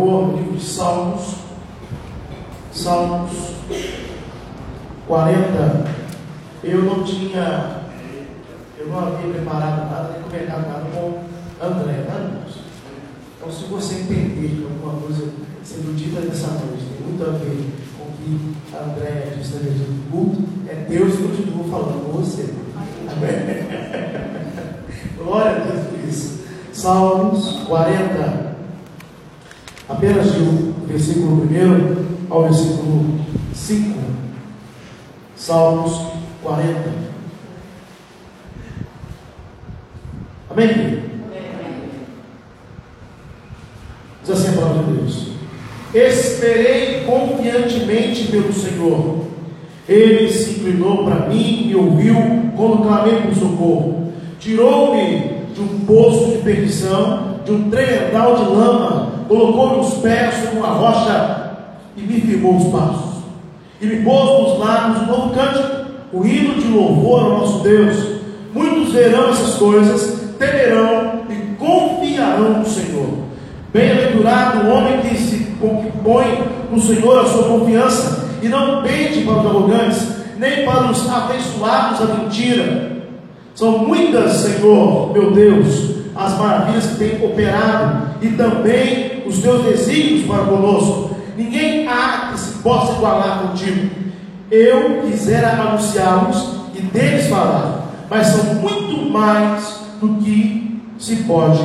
O livro de Salmos, Salmos 40. Eu não tinha, eu não havia preparado nada, nem comentado nada com André, né, Então, se você entender que alguma coisa sendo dita nessa noite tem muito a ver com o que André disse na do culto, é Deus que continua falando com você. Amém? Glória a Deus por isso. Salmos 40 apenas de um versículo 1 ao versículo 5. Salmos 40. Amém? Diz assim a palavra de Deus. Esperei confiantemente pelo Senhor. Ele se inclinou para mim e ouviu quando clamei por socorro. Tirou-me de um poço de perdição, de um tremendal de lama colocou-me os pés sobre uma rocha e me firmou os passos. E me pôs nos lábios um novo cântico, o hino de louvor ao nosso Deus. Muitos verão essas coisas, temerão e confiarão no Senhor. Bem-aventurado o homem que se põe no Senhor a sua confiança e não pende para os arrogantes, nem para os afeiçoados à mentira. São muitas, Senhor, meu Deus, as maravilhas que tem operado e também os teus desígnios para conosco. Ninguém há que se possa igualar contigo. Eu quisera anunciá-los e deles falar, mas são muito mais do que se pode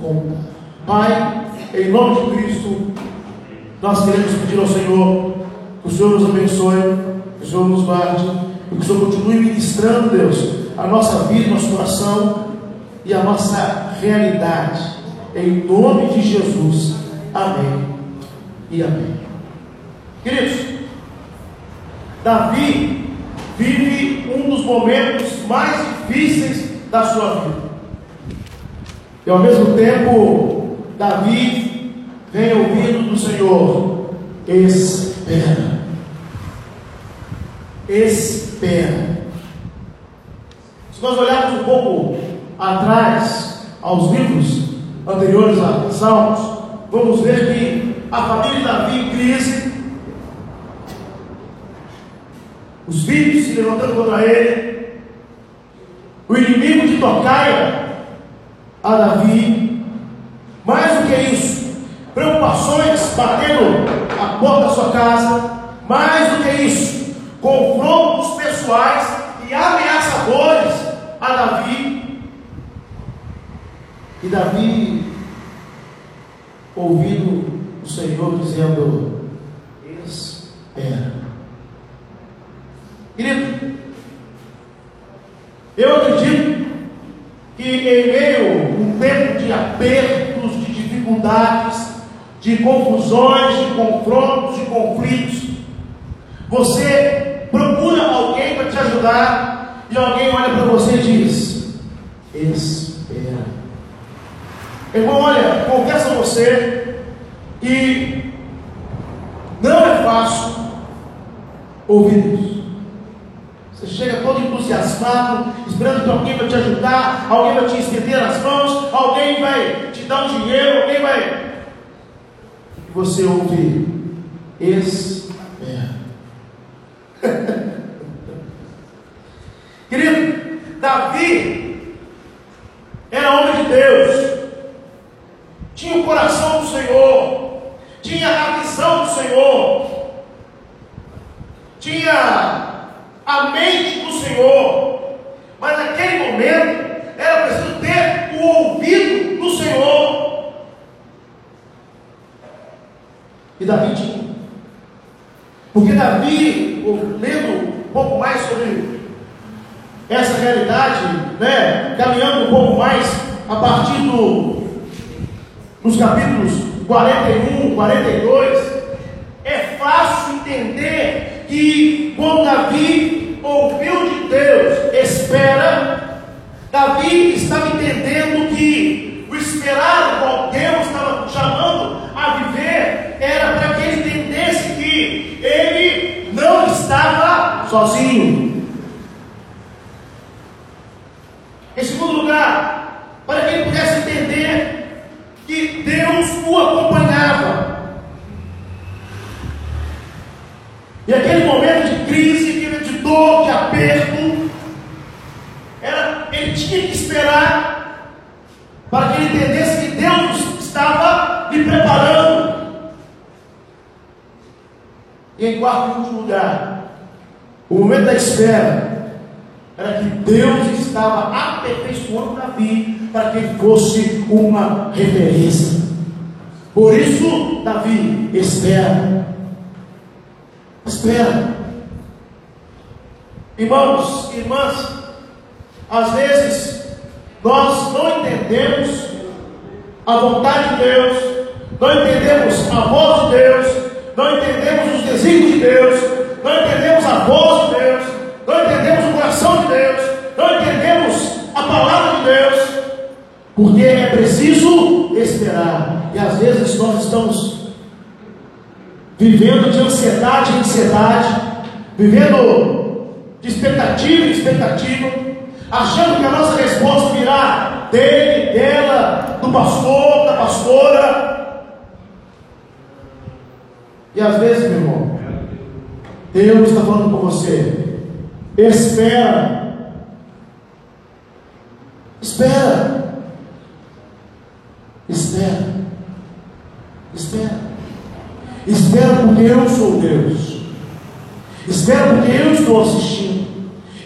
contar. Pai, em nome de Cristo, nós queremos pedir ao Senhor que o Senhor nos abençoe, que o Senhor nos guarde, que o Senhor continue ministrando, Deus, a nossa vida, nosso coração e a nossa realidade. Em nome de Jesus. Amém e amém. Queridos, Davi vive um dos momentos mais difíceis da sua vida. E ao mesmo tempo, Davi vem ouvindo do Senhor: espera. Espera. Se nós olharmos um pouco atrás aos livros anteriores a Salmos, vamos ver que a família de Davi em crise, os filhos se levantando contra ele, o inimigo de tocaia a Davi, mais do que isso, preocupações batendo a porta da sua casa, mais do que isso, confrontos pessoais e ameaçadores a Davi, e Davi, ouvindo o Senhor dizendo: Espera. Querido, eu acredito que em meio a um tempo de apertos, de dificuldades, de confusões, de confrontos, de conflitos, você procura alguém para te ajudar e alguém olha para você e diz: Espera. Irmão, olha, confesso a você que não é fácil ouvir isso. Você chega todo entusiasmado, esperando que alguém vai te ajudar, alguém vai te estender as mãos, alguém vai te dar um dinheiro, alguém vai. E você ouve, espera. Querido, Davi era homem de Deus o coração do Senhor, tinha a visão do Senhor, tinha a mente do Senhor, mas naquele momento era preciso ter o ouvido do Senhor. E Davi tinha. Porque Davi, lendo um pouco mais sobre essa realidade, né, caminhando um pouco mais a partir do nos capítulos 41, 42, é fácil entender que quando Davi ouviu de Deus, espera, Davi estava entendendo que o esperar qual Deus estava chamando a viver era para que ele entendesse que ele não estava sozinho. Em segundo lugar, para que ele pudesse entender que Deus o acompanhava. E aquele momento de crise, de dor, de aperto, era, ele tinha que esperar para que ele entendesse que Deus estava lhe preparando. E em quarto e último lugar, o momento da espera era que Deus estava aperfeiçoando Davi para que ele fosse uma referência. Por isso, Davi espera. Espera. Irmãos, irmãs, às vezes nós não entendemos a vontade de Deus, não entendemos a voz de Deus, não entendemos os desígnios de Deus, não entendemos a voz de Deus, não entendemos o coração de Deus, não entendemos a palavra de Deus, porque é preciso esperar, e às vezes nós estamos vivendo de ansiedade em ansiedade, vivendo de expectativa em expectativa, achando que a nossa resposta virá dele, dela, do pastor, da pastora. E às vezes, meu irmão, Deus está falando com você. Espera. Espera. Espera. Espera. Espera porque eu sou Deus. Espera porque eu estou assistindo.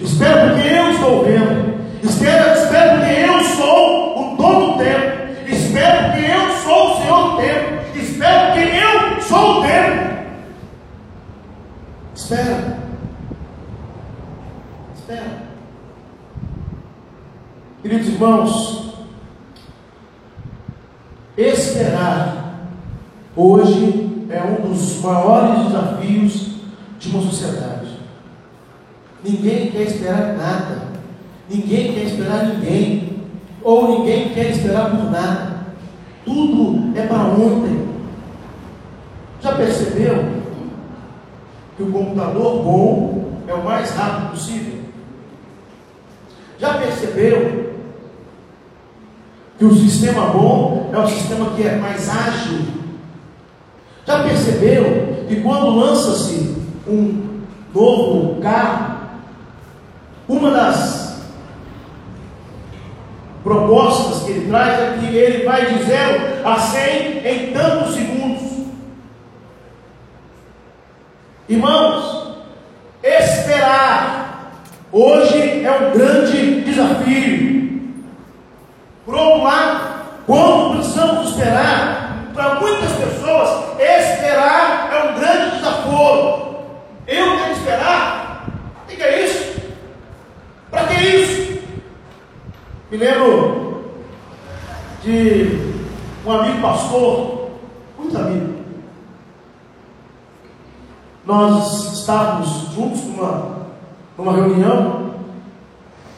Espera porque eu estou vendo. Espera, espera porque eu sou o dono do tempo. Espera porque eu sou o Senhor do tempo. Espera porque eu sou o tempo. Espera. Espera. Queridos irmãos, esperar hoje é um dos maiores desafios de uma sociedade. Ninguém quer esperar nada. Ninguém quer esperar ninguém. Ou ninguém quer esperar por nada. Tudo é para ontem. Já percebeu que o computador bom é o mais rápido possível? Já percebeu que o sistema bom é o sistema que é mais ágil? Já percebeu que quando lança-se um novo carro, uma das propostas que ele traz é que ele vai 0 a 100 em tantos segundos. Irmãos, esperar hoje é um grande desafio. Por outro lado, quando precisamos esperar, para muitas pessoas, esperar é um grande desafio. Eu tenho que esperar? O que é isso? Que isso? Me lembro de um amigo pastor, muito amigo. Nós estávamos juntos numa, numa reunião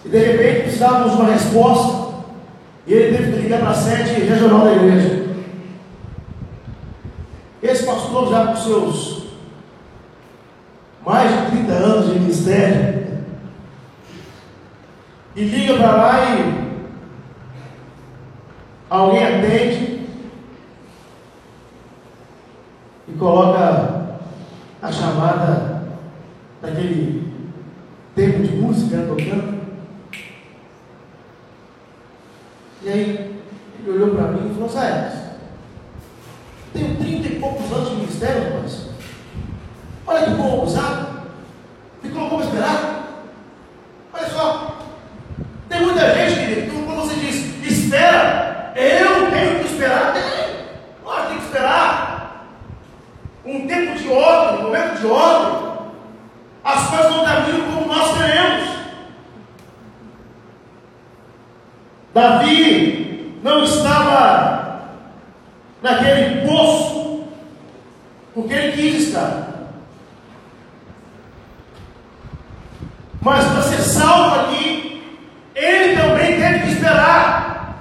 e de repente precisávamos de uma resposta. E ele teve que ligar para a sede regional da igreja. Esse pastor, já com seus mais de 30 anos de ministério, e liga para lá e alguém atende e coloca a chamada daquele tempo de música tocando. E aí ele olhou para mim e falou, Zé, tenho 30 e poucos anos de ministério, rapaz. Olha que bom usado. Me colocou para esperar. Olha só. Tem muita gente, querido, que quando você diz, espera, eu tenho que esperar, tem. Nós tem que esperar. Um tempo de ordem, um momento de ordem. As coisas não caminham como nós queremos. Davi não estava naquele poço porque ele quis estar. Mas para ser salvo aqui, ele também teve que esperar.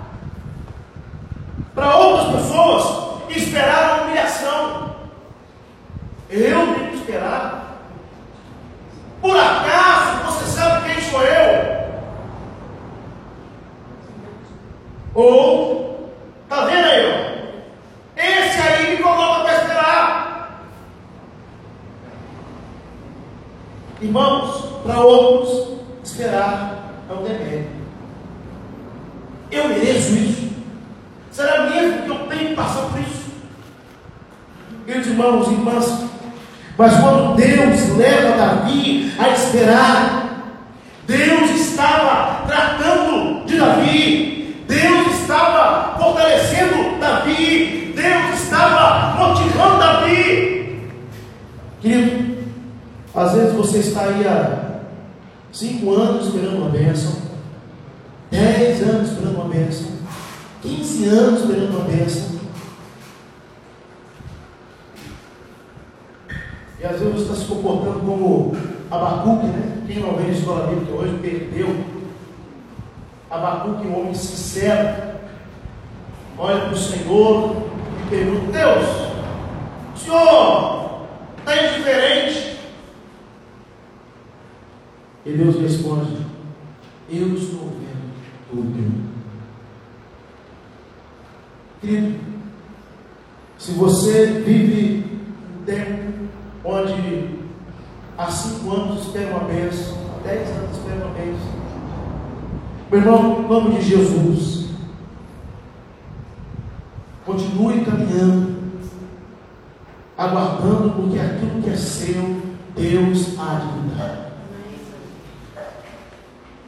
Para outras pessoas, esperar a humilhação. Eu tenho que esperar. Por acaso você sabe quem sou eu? Ou, está vendo aí? Ó? Esse aí me coloca para esperar. Irmãos, para outros, esperar é um demérito. Eu mereço isso. Será mesmo que eu tenho que passar por isso? Meus irmãos e irmãs, mas quando Deus leva Davi a esperar, Deus estava tratando de Davi, Deus estava fortalecendo Davi, Deus estava motivando Davi. Querido, às vezes você está aí há cinco anos esperando uma bênção, dez anos esperando uma bênção, quinze anos esperando uma bênção. E às vezes você está se comportando como Abacuque, né? Quem não vê a escola bíblica hoje perdeu. Abacuque, um homem sincero, olha para o Senhor e pergunta: Deus, Senhor está indiferente? E Deus responde: Eu estou vendo tudo. Querido, se você vive um tempo onde há espera uma bênção, dez anos espera uma bênção. Meu irmão, em nome de Jesus, continue caminhando, aguardando, porque aquilo que é seu, Deus há de dar.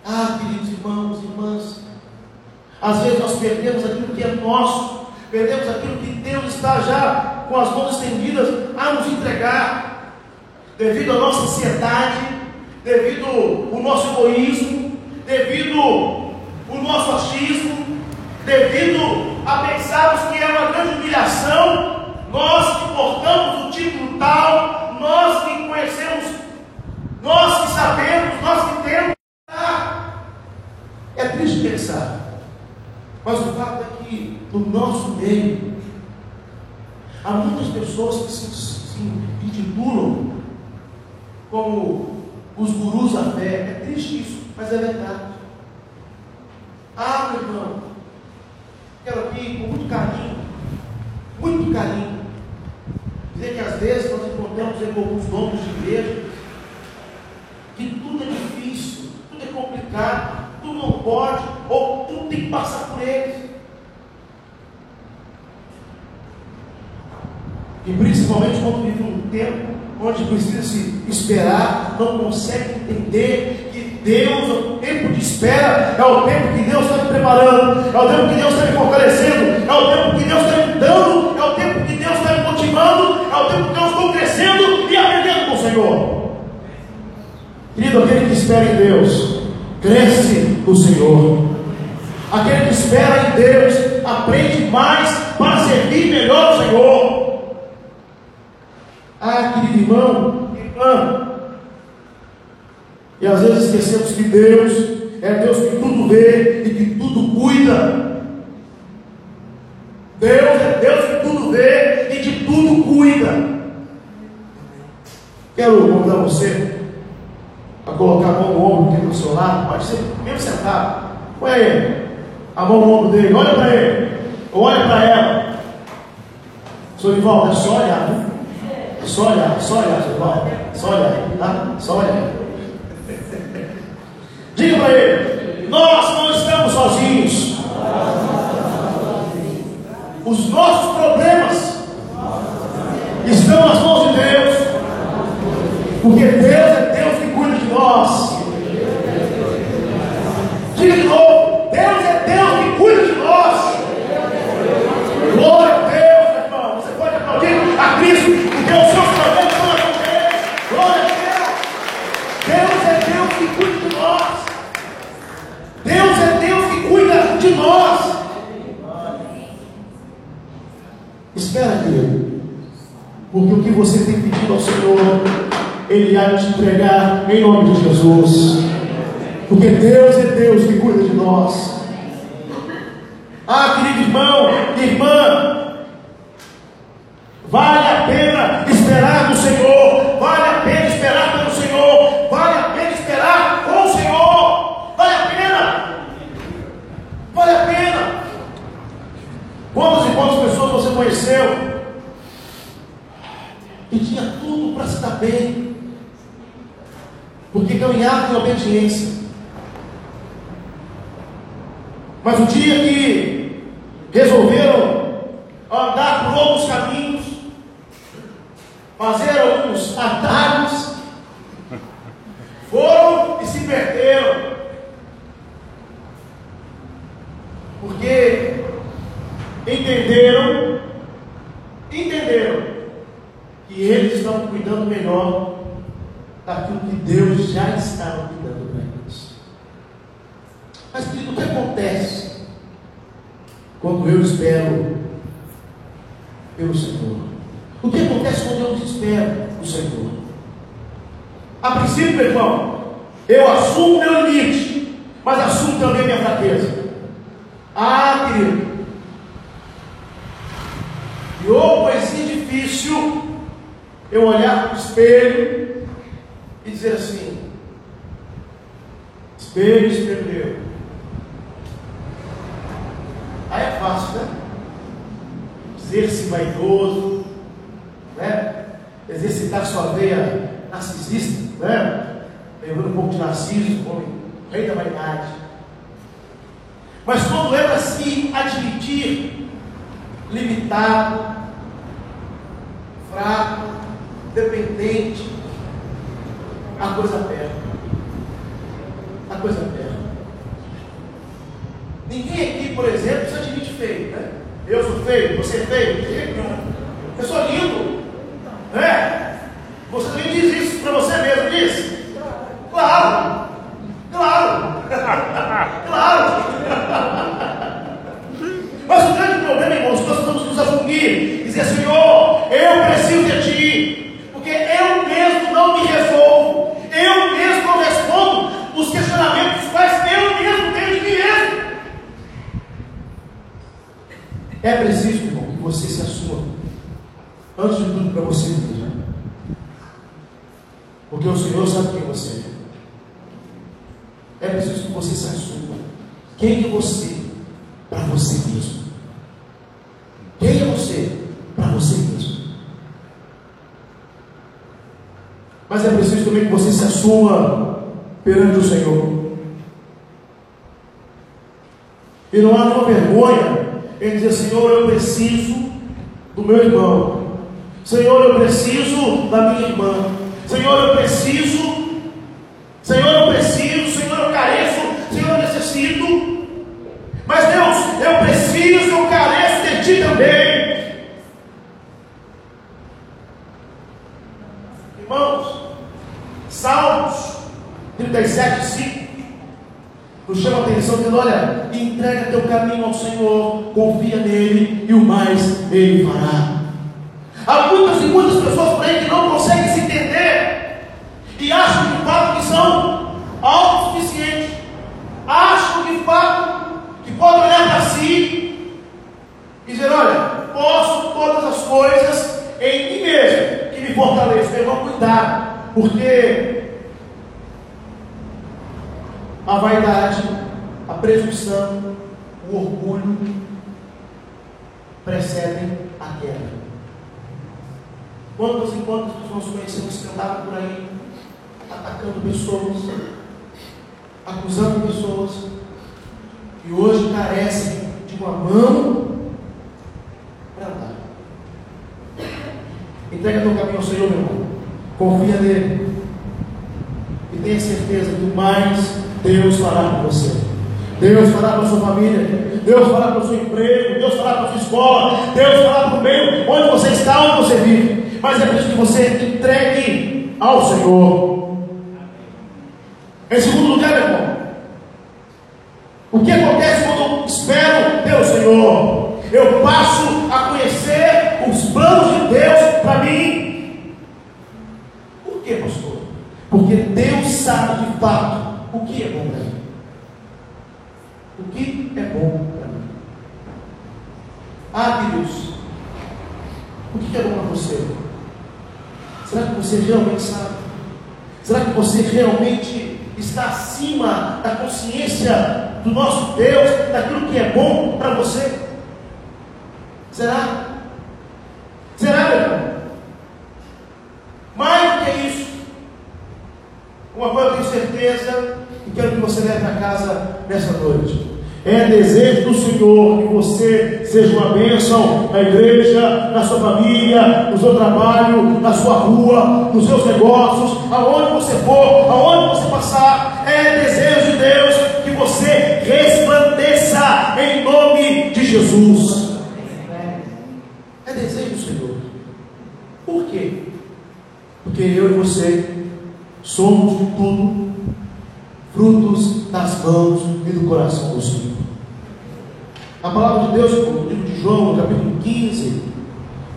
Ah, queridos irmãos e irmãs, às vezes nós perdemos aquilo que é nosso, perdemos aquilo que Deus está já com as mãos estendidas a nos entregar devido à nossa ansiedade, devido ao nosso egoísmo, devido ao nosso achismo, devido a pensarmos que é uma grande humilhação, nós que portamos o título tal, nós que conhecemos, nós que sabemos, nós que temos. Ah, é triste pensar, mas o fato é que no nosso meio há muitas pessoas que se, como os gurus da fé. É triste isso, mas é verdade. Ah, meu irmão, quero aqui com muito carinho, muito carinho, dizer que às vezes nós encontramos em alguns donos de igreja que tudo é difícil, tudo é complicado, tudo não pode, ou tudo tem que passar por eles. E principalmente quando vive um tempo onde precisa se esperar, não consegue entender que Deus, o tempo de espera, é o tempo que Deus está me preparando, é o tempo que Deus está me fortalecendo, é o tempo que Deus está me dando, é o tempo que Deus está me motivando, é o tempo que eu estou crescendo e aprendendo com o Senhor. Querido, aquele que espera em Deus, cresce no Senhor. Aquele que espera em Deus, aprende mais para servir melhor o Senhor. Ah, querido irmão, irmã. E às vezes esquecemos que Deus é Deus que tudo vê e que tudo cuida. Deus é Deus que tudo vê e de tudo cuida. Quero convidar você a colocar a mão no ombro aqui do seu lado, pode ser mesmo sentado. Põe aí a mão no ombro dele, olha para ele, olha para ela. Sou Ivaldo, é só olhar, né? Só olhar, só olhar, irmão. Só olhar, tá? Só olhar. Diga para ele: Nós não estamos sozinhos. Os nossos problemas estão nas mãos de Deus. Porque Deus é Deus que cuida de nós. Diga de novo: Deus é Deus que cuida de nós. Glória a Deus, irmão. Você pode aplaudir a Cristo porque os seus problemas são com Deus. Glória a Deus. Deus é Deus que cuida de nós. Deus é Deus que cuida de nós. Espera, querido. Porque o que você tem pedido ao Senhor, Ele há de te entregar em nome de Jesus. Porque Deus é Deus que cuida de nós. Ah, querido irmão, irmã, Vale a pena esperar no Senhor, vale a pena esperar pelo Senhor, vale a pena esperar com o Senhor, vale a pena, vale a pena. Quantas e quantas pessoas você conheceu que tinha tudo para se dar bem, caminhavam em obediência. Mas o dia que resolveram andar por outros caminhos, fazer alguns atalhos, foram e se perderam. Porque entenderam, entenderam que eles estavam cuidando melhor daquilo que Deus já estava cuidando para eles. Mas, querido, o que acontece quando eu espero pelo Senhor? O que acontece quando eu espero o Senhor? A princípio, irmão, eu assumo meu limite, mas assumo também minha fraqueza. Ah, querido. E ou poesia difícil eu olhar para o espelho e dizer assim: espelho, espelho meu. Aí é fácil, né? Dizer-se vaidoso, né? Exercitar sua veia narcisista, né? Levando um pouco de narciso, homem, rei da vaidade. Mas quando é para se admitir limitado, fraco, dependente, a coisa perde. A coisa perde. Ninguém aqui, por exemplo, se admite feio, né? Eu sou feio, você é feio, eu sou lindo. Né? Você também diz isso para você mesmo, diz? Claro, claro, claro. Mas o grande problema, irmãos, nós vamos nos afungir, dizer, Senhor, eu preciso de Ti, porque eu mesmo não me resolvo, eu mesmo não respondo os questionamentos quais eu mesmo tenho de mim mesmo. É preciso, irmão, que você se assuma, antes de tudo, para você mesmo. Porque o Senhor sabe quem você é. É preciso que você se assuma. Quem é você para você mesmo? Quem é você para você mesmo? Mas é preciso também que você se assuma perante o Senhor. E não há nenhuma vergonha em dizer, Senhor, eu preciso do meu irmão. Senhor, eu preciso da minha irmã. Senhor, eu preciso. Senhor, eu preciso. Senhor, eu careço. Senhor, eu necessito. Mas Deus, eu preciso, eu careço de Ti também. Irmãos, Salmos 37, 5 nos chama a atenção dizendo: olha, entrega teu caminho ao Senhor, confia nele e o mais ele fará. Há muitas e muitas pessoas por aí que não conseguem se entender e acham de fato que são autossuficientes, acham de fato que podem olhar para si e dizer: olha, posso todas as coisas em mim mesmo, que me fortaleçam. Eu vou cuidar, porque a vaidade, a presunção, o orgulho precedem a queda. Quantas e quantas pessoas conhecemos que andavam por aí, atacando pessoas, acusando pessoas, e hoje carecem de uma mão para andar. Entrega teu caminho ao Senhor, meu irmão. Confia nele. E tenha certeza que o mais Deus fará com você. Deus fará com a sua família. Deus fará com o seu emprego. Deus fará com a sua escola. Deus fará com o meio onde você está, onde você vive. Mas é preciso que você entregue ao Senhor. Em segundo lugar, meu irmão, o que acontece quando espero pelo Senhor? Eu passo a conhecer os planos de Deus para mim. Por que, pastor? Porque Deus sabe de fato que é bom para mim. O que é bom para mim? Ah, Deus, o que é bom para você? Será que você realmente sabe? Será que você realmente está acima da consciência do nosso Deus, daquilo que é bom para você? Será? Será, meu irmão? Mais do que isso, uma coisa certeza quero que você leve para casa nessa noite. É desejo do Senhor que você seja uma bênção na igreja, na sua família, no seu trabalho, na sua rua, nos seus negócios, aonde você for, aonde você passar. É desejo de Deus que você resplandeça em nome de Jesus. É desejo do Senhor. Por quê? Porque eu e você somos de tudo frutos das mãos e do coração do Senhor. A palavra de Deus, no livro de João, no capítulo 15,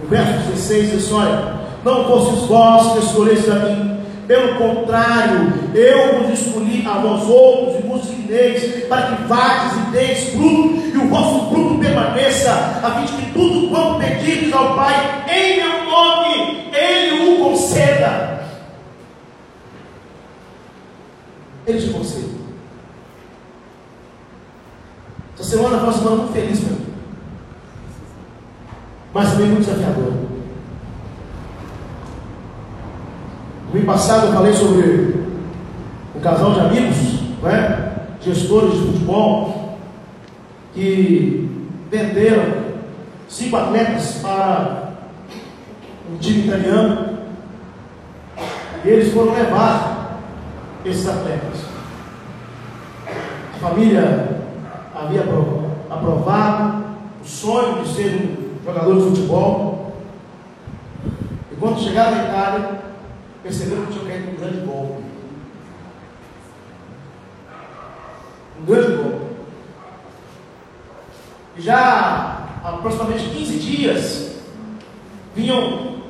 no verso 16, diz assim: Olha, não fostes vós que escolheste a mim, pelo contrário, eu vos escolhi a vós outros e vos enviei para que vades e deis fruto, e o vosso fruto permaneça, a fim de que tudo quanto pedirdes ao Pai, em meu nome, Ele o conceda. Ele te concede. Essa semana foi uma semana muito feliz para mim. Mas também muito desafiadora. No ano passado eu falei sobre um casal de amigos, né, gestores de futebol, que venderam cinco atletas para um time italiano. E eles foram levar esses atletas. A família havia aprovado o sonho de ser um jogador de futebol. E quando chegaram na Itália, perceberam que tinha caído um grande golpe. Um grande golpe. E já há aproximadamente 15 dias vinham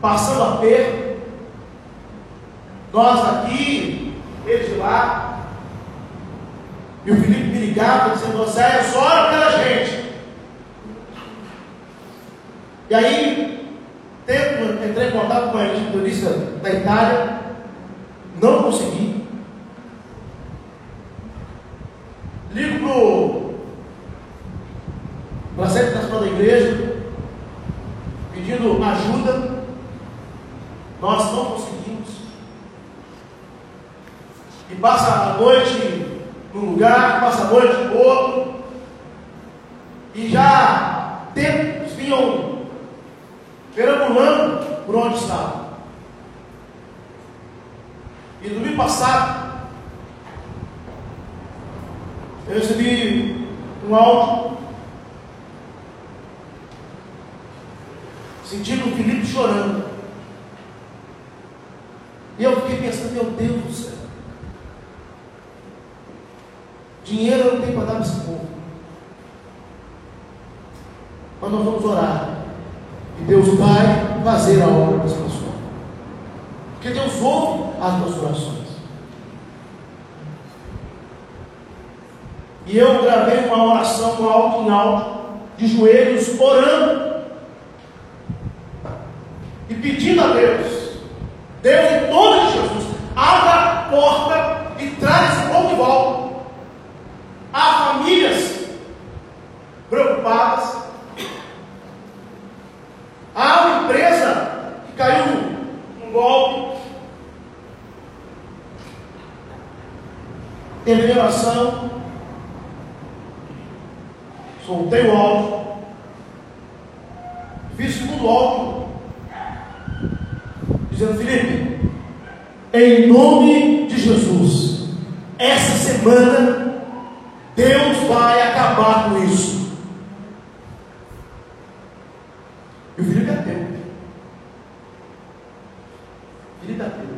passando a perto. Nós aqui, eles lá, e o Felipe me ligava dizendo, Zé, só pela gente. E aí, tento, entrei em contato com a editorista da Itália, não consegui. Ligo para a sede nacional da igreja, pedindo ajuda. Nós não conseguimos. E passa a noite num lugar, passa a noite no outro, e já tempos vinham perambulando por onde estava. E no domingo passado, eu recebi um áudio sentindo o Felipe chorando. E eu fiquei pensando, meu Deus do céu. Dinheiro eu não tenho para dar para esse povo. Mas nós vamos orar. E Deus vai fazer a obra das pessoas. Porque Deus ouve as nossas orações. E eu gravei uma oração alto em alto, de joelhos, orando. E pedindo a Deus, Deus em nome de Jesus, abra a porta e traz de volta. Há famílias preocupadas. Há uma empresa que caiu num golpe. Terminei a oração. Soltei o áudio. Fiz o segundo. Dizendo, Felipe, em nome de Jesus, essa semana Deus vai acabar com isso. E o Felipe é teu. Felipe é teu.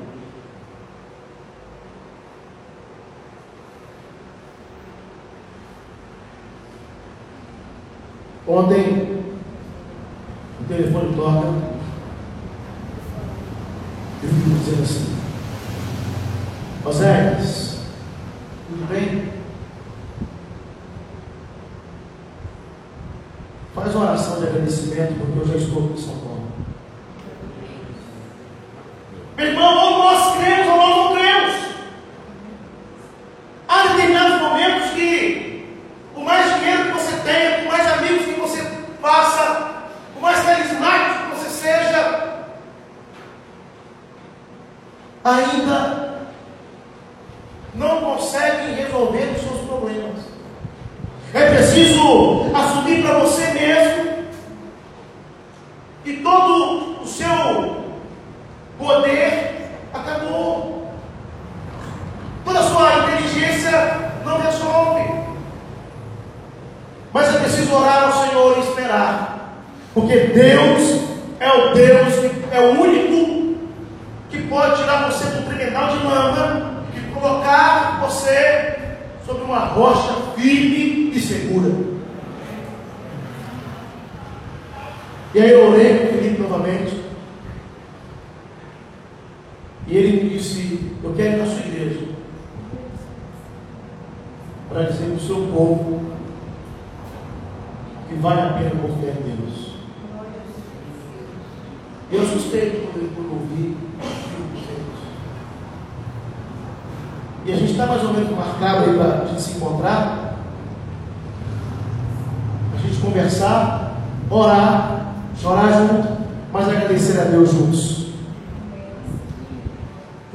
Ontem, o telefone toca. E o Felipe dizendo assim: Oséias, tudo bem? Faz uma oração de agradecimento, São Paulo. Meu irmão, ou nós cremos ou nós não cremos. Há determinados momentos que, por mais dinheiro que você tenha, por mais amigos que você faça, por mais carismático que você seja, ainda resolver os seus problemas. É preciso assumir para você mesmo que todo o seu poder acabou. Toda a sua inteligência não resolve. Mas é preciso orar ao Senhor e esperar. Porque Deus é o Deus, é o único que pode tirar você do tremendal de lama e colocar você sobre uma rocha firme e segura. E aí eu orei com o Felipe novamente. E ele me disse: Na sua igreja para dizer para o seu povo que vale a pena confiar em Deus. Eu assustei quando eu ouvi. E a gente está mais ou menos marcado aí para a gente se encontrar, a gente conversar, orar, chorar junto, mas agradecer a Deus juntos.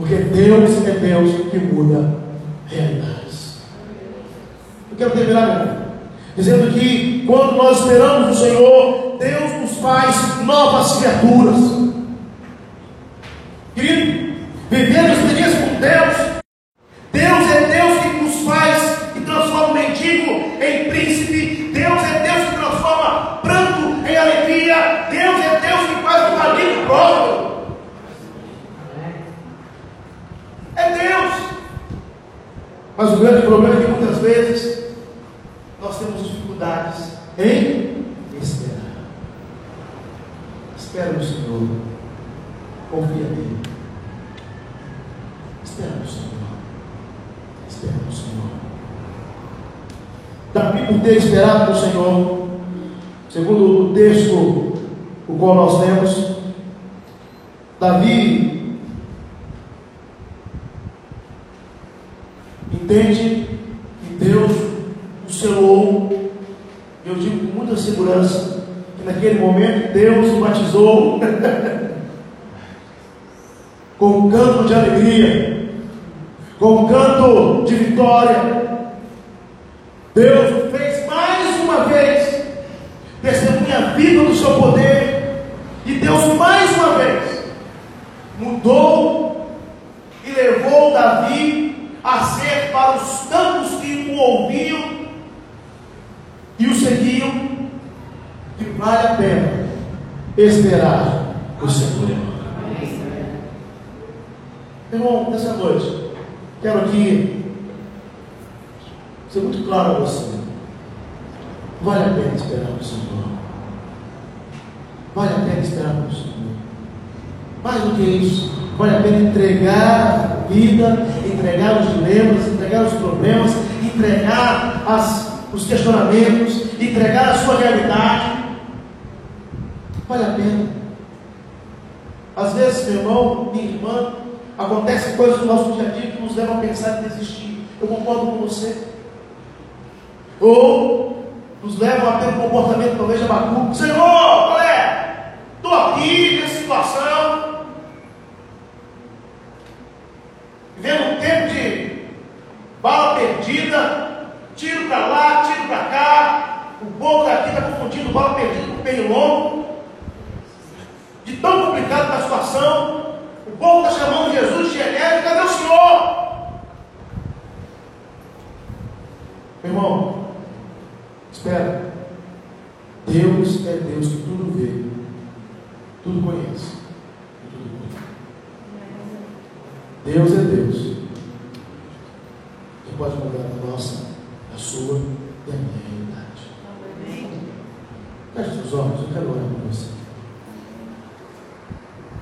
Porque Deus é Deus que muda realidades. Eu quero terminar, meu dizendo que quando nós esperamos o Senhor, Deus nos faz novas criaturas. Querido, vivendo experiência com Deus, Deus é Deus que nos faz e transforma o mendigo em príncipe. Deus é Deus que transforma pranto em alegria. Deus é Deus que faz o marido próprio. É Deus. Mas o grande problema é que muitas vezes nós temos dificuldades em esperar. Espera no Senhor. Confia nele. Espera no Senhor. Espera no Senhor. Davi, por ter esperado no Senhor, segundo o texto o qual nós lemos, Davi entende que Deus o selou, eu digo com muita segurança, que naquele momento Deus o batizou com um canto de alegria, com um canto de vitória. Deus o fez mais uma vez testemunha viva do seu poder, e Deus mais uma vez mudou e levou Davi a para os tantos que o ouviam e o seguiam, vale a pena esperar o Senhor. Irmão, nessa noite, quero aqui ser muito claro a você. Vale a pena esperar o Senhor. Vale a pena esperar o Senhor. Mais do que isso, vale a pena entregar a vida, entregar os dilemas, entregar os problemas, entregar as, os questionamentos, entregar a sua realidade. Vale a pena. Às vezes, meu irmão, minha irmã, acontecem coisas no nosso dia a dia que nos levam a pensar em desistir. Eu concordo com você. Ou nos levam a ter um comportamento talvez de Abacu. Senhor, é? Estou aqui nessa situação. Vivendo um tempo de bala perdida, tiro para lá, tiro para cá. O povo daqui está confundindo bala perdida com pernilongo. De tão complicado está a situação. O povo está chamando Jesus de genérico. Cadê o Senhor? Irmão, espera. Deus é Deus que tudo vê, tudo conhece tudo cuida. Deus é Deus pode mudar a nossa, a sua e a minha realidade. Feche os olhos, eu quero orar com você.